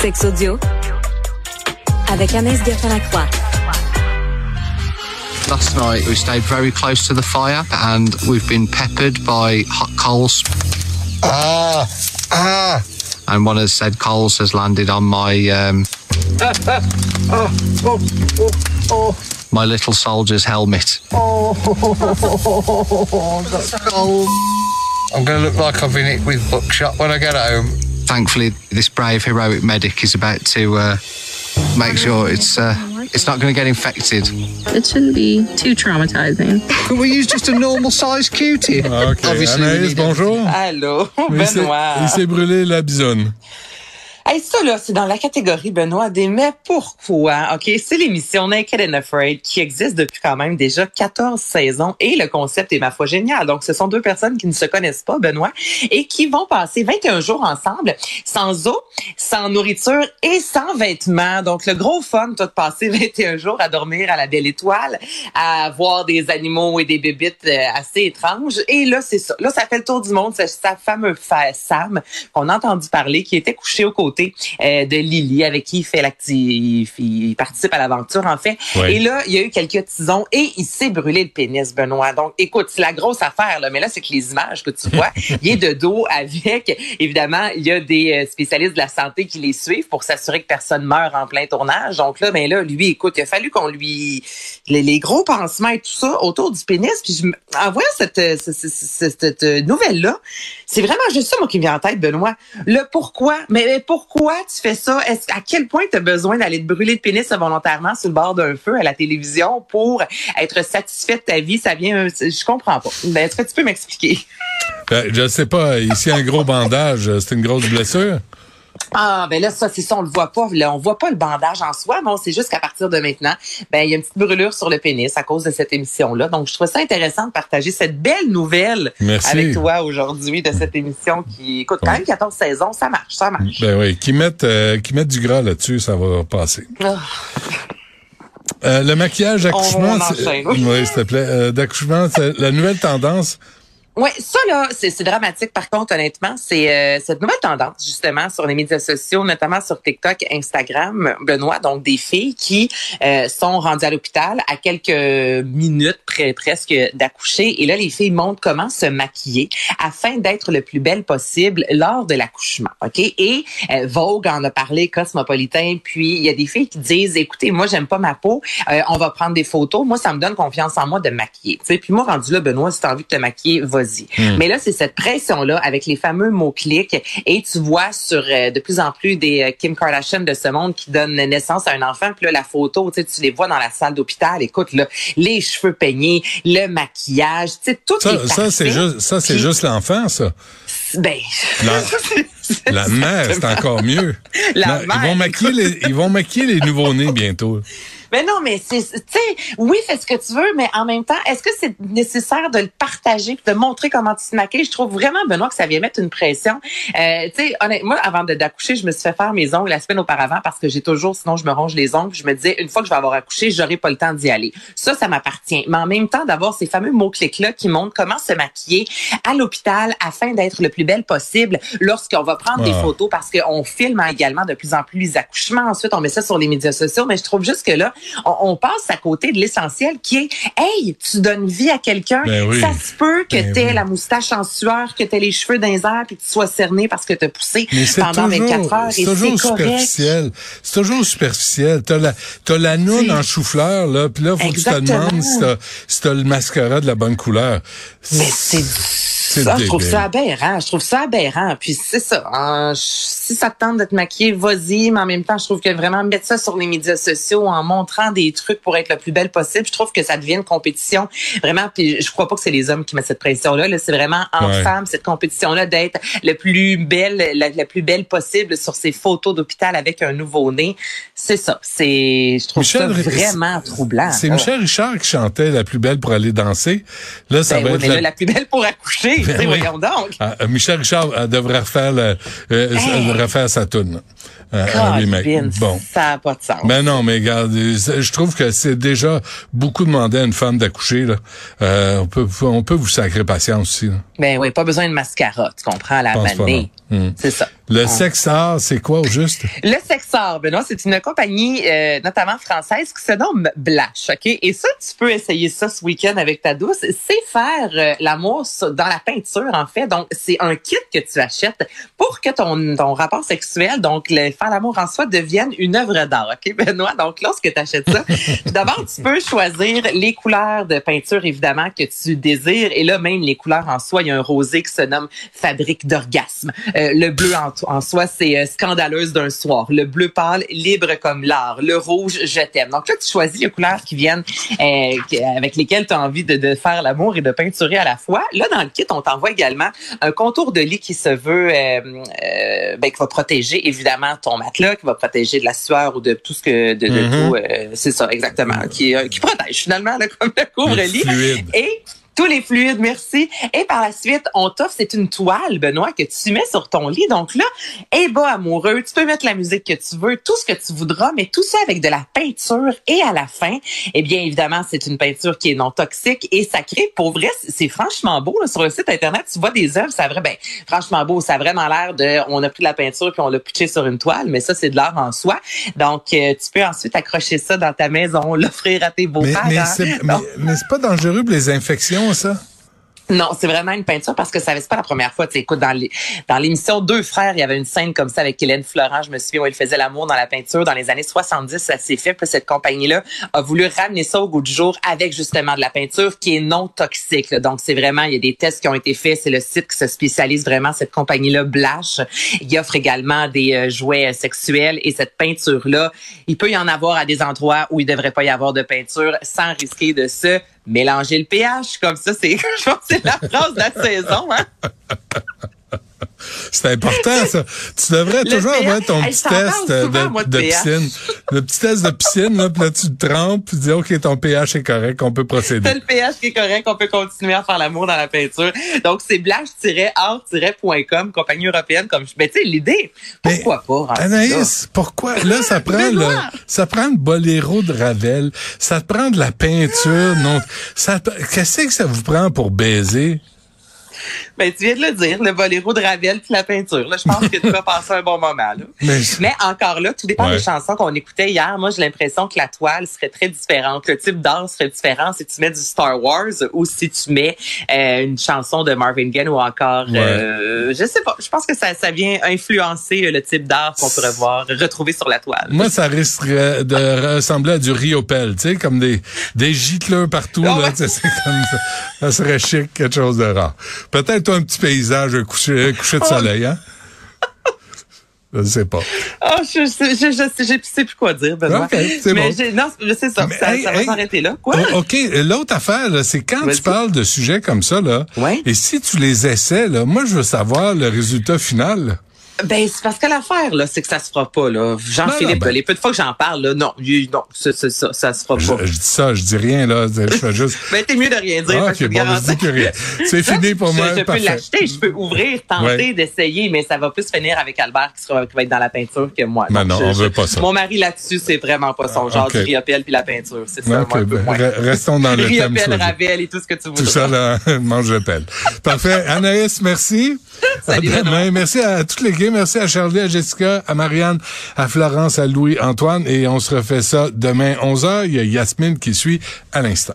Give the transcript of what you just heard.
Sex audio avec Anaïs Gertin-Lacroix. Last night we stayed very close to the fire and we've been peppered by hot coals. Ah, ah. And one has said coals has landed on my um, Oh, oh, oh, oh. my little soldier's helmet. Oh, that's cold. I'm going to look like I've been hit with buckshot when I get home. Thankfully, this brave heroic medic is about to uh, make sure it's uh, it's not going to get infected. It shouldn't be too traumatizing. Could we use just a normal sized Q-tip? OK. Obviously, Anaïs, bonjour. Allô, Il s'est- Benoît. Il s'est brûlé la bisonne. Hey, ça, là, c'est dans la catégorie, Benoît, des mais pourquoi? OK, c'est l'émission Naked and Afraid qui existe depuis quand même déjà 14 saisons et le concept est, ma foi, génial. Donc, ce sont deux personnes qui ne se connaissent pas, Benoît, et qui vont passer 21 jours ensemble sans eau, sans nourriture et sans vêtements. Donc, le gros fun, toi, de passer 21 jours à dormir à la belle étoile, à voir des animaux et des bébites euh, assez étranges. Et là, c'est ça. Là, ça fait le tour du monde. C'est sa fameux fa- Sam qu'on a entendu parler, qui était couché aux côtés euh, de Lily, avec qui il fait il, il participe à l'aventure, en fait. Et là, il y a eu quelques tisons et il s'est brûlé le pénis, Benoît. Donc, écoute, c'est la grosse affaire, là. Mais là, c'est que les images que tu vois, il est de dos avec, évidemment, il y a des euh, spécialistes de la santé qui les suivent pour s'assurer que personne meurt en plein tournage. Donc là, ben là, lui, écoute, il a fallu qu'on lui, les, les gros pansements et tout ça autour du pénis. Puis je, en voyant cette, ce- ce- ce- cette, euh, nouvelle-là, c'est vraiment juste ça, moi, qui me vient en tête, Benoît. Le pourquoi. Mais, mais pourquoi tu fais ça? Est-ce, à quel point tu as besoin d'aller te brûler le pénis volontairement sur le bord d'un feu à la télévision pour être satisfait de ta vie? Ça vient, je comprends pas. Ben, est-ce que tu peux m'expliquer? Ben, je sais pas, ici un gros bandage, c'est une grosse blessure. Ah, ben là, ça, c'est ça, on le voit pas. Là, on voit pas le bandage en soi, mais on sait juste qu'à partir de maintenant, ben, il y a une petite brûlure sur le pénis à cause de cette émission-là. Donc, je trouve ça intéressant de partager cette belle nouvelle Merci. avec toi aujourd'hui de cette émission qui écoute quand même 14 saisons. Ça marche, ça marche. Ben oui, qui mettent, euh, qui mettent du gras là-dessus, ça va passer. Ah. Euh, le maquillage d'accouchement, oui, s'il te plaît, euh, d'accouchement, c'est la nouvelle tendance. Ouais, ça là, c'est dramatique. Par contre, honnêtement, c'est euh, cette nouvelle tendance justement sur les médias sociaux, notamment sur TikTok, Instagram, Benoît, donc des filles qui euh, sont rendues à l'hôpital à quelques minutes près, presque d'accoucher, et là les filles montrent comment se maquiller afin d'être le plus belle possible lors de l'accouchement, ok? Et euh, Vogue en a parlé, Cosmopolitain, puis il y a des filles qui disent, écoutez, moi j'aime pas ma peau, euh, on va prendre des photos, moi ça me donne confiance en moi de me maquiller, tu sais. Puis moi rendu là, Benoît, si t'as envie de te maquiller, vas-y. Mais là, c'est cette pression-là avec les fameux mots-clics. Et tu vois sur euh, de plus en plus des euh, Kim Kardashian de ce monde qui donnent naissance à un enfant. Puis là, la photo, tu les vois dans la salle d'hôpital. Écoute, là, les cheveux peignés, le maquillage, tu sais, tout Ça, est ça c'est juste, ça c'est juste l'enfant, ça. Ben, La, la mère, c'est encore mieux. La Ils vont maquiller les, ils vont maquiller les nouveaux-nés bientôt. Mais non, mais c'est, tu sais, oui, fais ce que tu veux, mais en même temps, est-ce que c'est nécessaire de le partager, de montrer comment tu te maquilles? Je trouve vraiment, Benoît, que ça vient mettre une pression. Euh, tu sais, honnêtement, moi, avant de- d'accoucher, je me suis fait faire mes ongles la semaine auparavant parce que j'ai toujours, sinon je me ronge les ongles. Je me disais, une fois que je vais avoir accouché, j'aurai pas le temps d'y aller. Ça, ça m'appartient. Mais en même temps, d'avoir ces fameux mots-clics-là qui montrent comment se maquiller à l'hôpital afin d'être le plus belle possible lorsqu'on va prendre des Ah. photos parce qu'on filme également de plus en plus les accouchements. Ensuite, on met ça sur les médias sociaux. Mais je trouve juste que là, on, on passe à côté de l'essentiel qui est, hey, tu donnes vie à quelqu'un. Ben oui. Ça se peut que Ben tu aies oui. la moustache en sueur, que tu aies les cheveux dans les airs puis que tu sois cerné parce que tu as poussé Mais pendant 24 toujours, heures. c'est Et toujours superficiel. C'est toujours superficiel. T'as la, t'as la noune en chou-fleur, là, puis là, faut que tu te demandes si t'as, si t'as le mascara de la bonne couleur. Mais c'est C'est ça, je trouve ça aberrant. Je trouve ça aberrant. Puis c'est ça. hein, je- si ça te tente de te maquiller, vas-y. Mais en même temps, je trouve que vraiment mettre ça sur les médias sociaux en montrant des trucs pour être le plus belle possible, je trouve que ça devient une compétition. Vraiment, puis je crois pas que c'est les hommes qui mettent cette pression-là. Là, c'est vraiment en Ouais. femme, cette compétition-là d'être le plus belle, la, la plus belle possible sur ces photos d'hôpital avec un nouveau-né. C'est ça. C'est, je trouve Michel, ça vraiment troublant. C'est. Michel Richard qui chantait la plus belle pour aller danser. Là, ça Ben va oui, être mais la... là, la plus belle pour accoucher. Oui. voyons donc. Ah, euh, Michel Richard euh, devrait refaire le, euh, Hey. devrait refaire sa. Euh, un. Colin, Bon. Ça n'a pas de sens. Ben non, mais regarde, euh, je trouve que c'est déjà beaucoup demandé à une femme d'accoucher. Là. Euh, on peut, on peut vous sacrer patience aussi. Là. Ben oui, pas besoin de mascara, tu comprends, à la manée. Hmm. C'est ça. Le Sexar, c'est quoi au juste? Le Sexar, Benoît, c'est une compagnie euh, notamment française qui se nomme Blash, OK? Et ça, tu peux essayer ça ce week-end avec ta douce. C'est faire euh, l'amour dans la peinture, en fait. Donc, c'est un kit que tu achètes pour que ton, ton rapport sexuel, donc le faire l'amour en soi, devienne une œuvre d'art, OK, Benoît? Donc, lorsque tu achètes ça, d'abord, tu peux choisir les couleurs de peinture, évidemment, que tu désires. Et là, même les couleurs en soi, il y a un rosé qui se nomme Fabrique d'orgasme. Euh, le bleu en en soi, c'est euh, scandaleuse d'un soir. Le bleu pâle, libre comme l'art. Le rouge, je t'aime. Donc là, tu choisis les couleurs qui viennent, euh, avec lesquelles tu as envie de, de faire l'amour et de peinturer à la fois. Là, dans le kit, on t'envoie également un contour de lit qui se veut, euh, euh ben, qui va protéger évidemment ton matelas, qui va protéger de la sueur ou de tout ce que, de, de Mhm. tout, euh, c'est ça exactement, qui, euh, qui protège finalement là, comme le couvre-lit. Et tous les fluides, merci. Et par la suite, on t'offre, c'est une toile, Benoît, que tu mets sur ton lit. Donc là, et bas amoureux, tu peux mettre la musique que tu veux, tout ce que tu voudras, mais tout ça avec de la peinture. Et à la fin, eh bien, évidemment, c'est une peinture qui est non toxique et sacrée. Pour vrai, c'est franchement beau. là. sur le site Internet, tu vois des œuvres, ça vrai, ben, franchement beau. Ça a vraiment l'air de, on a pris de la peinture puis on l'a pitché sur une toile, mais ça, c'est de l'art en soi. Donc, euh, tu peux ensuite accrocher ça dans ta maison, l'offrir à tes beaux-parents. mais c'est mais, Donc, mais c'est pas dangereux pour les infections, non, c'est vraiment une peinture parce que ça c'est pas la première fois. Tu écoute, dans les- dans l'émission Deux frères, il y avait une scène comme ça avec Hélène Florent. Je me souviens où il faisait l'amour dans la peinture. Dans les années 70, ça s'est fait. Puis cette compagnie-là a voulu ramener ça au goût du jour avec justement de la peinture qui est non toxique. Donc c'est vraiment, il y a des tests qui ont été faits. C'est le site qui se spécialise vraiment cette compagnie-là, Blash. Il offre également des euh, jouets euh, sexuels et cette peinture-là, il peut y en avoir à des endroits où il devrait pas y avoir de peinture sans risquer de se mélanger le pH. Comme ça, c'est, je pense c'est la phrase de la saison, hein? C'est important, ça. Tu devrais Le toujours avoir ton petit test souvent, de, moi, de de pH. piscine. Le petit test de piscine, là, puis là, tu te trempes, puis tu dis, OK, ton pH est correct, on peut procéder. C'est le pH qui est correct, on peut continuer à faire l'amour dans la peinture. Donc, c'est blash-art-.com, compagnie européenne, comme je, ben, tu sais, l'idée, pourquoi pas? Anaïs, pourquoi? Là, ça prend le, ça prend le boléro de Ravel, ça te prend de la peinture, non, ça, qu'est-ce que ça vous prend pour baiser? Ben, tu viens de le dire, le boléro de Ravel puis la peinture. Là, je pense que tu vas passer un bon moment. Là. Mais- Mais encore là, tout dépend Ouais. des chansons qu'on écoutait hier. Moi, j'ai l'impression que la toile serait très différente. Le type d'art serait différent si tu mets du Star Wars ou si tu mets euh, une chanson de Marvin Gaye ou encore, Ouais. euh, je sais pas. Je pense que ça, ça vient influencer euh, le type d'art qu'on pourrait voir retrouver sur la toile. Moi, ça risquerait de ressembler à du riopel, tu sais, comme des, des gicleurs partout, Ah là, comme. Ça serait chic, quelque chose de rare. Peut-être toi, un petit paysage, un coucher, un coucher de soleil, hein? Je sais pas. Ah, je, je, je, je, sais plus quoi dire, Benoît. Ok, c'est Mais bon. non, je sais ça. Mais, ça, hey, ça va hey. s'arrêter là. Quoi? Oh, OK, l'autre affaire, c'est quand tu parles de sujets comme ça, là, Ouais. et si tu les essaies, là, moi, je veux savoir le résultat final. Ben, c'est parce que l'affaire, là, c'est que ça se fera pas, là. Jean-Philippe, ben- les peu de fois que j'en parle, là, non, non, ça, ça, ça, ça se fera pas. je dis ça, je dis rien, là, je fais juste... Ben, t'es mieux de rien dire, Ah, parce que OK, je te bon, je dis plus rien. C'est fini pour je, moi, je peux l'acheter, je peux ouvrir, tenter Ouais. d'essayer, mais ça va plus finir avec Albert qui, sera, qui va être dans la peinture que moi. Ben non, je- on veut pas ça. Mon mari là-dessus, c'est vraiment pas son genre OK. du riopel puis la peinture. C'est ça, moi, ben, re- restons dans le thème Riopel. Ravel et tout ce que tu voudras. Tout ça, là, mange. Parfait. Anaïs, merci. Merci à toutes les Merci à Charlie, à Jessica, à Marianne, à Florence, à Louis, Antoine. Et on se refait ça demain 11h. Il y a Yasmine qui suit à l'instant.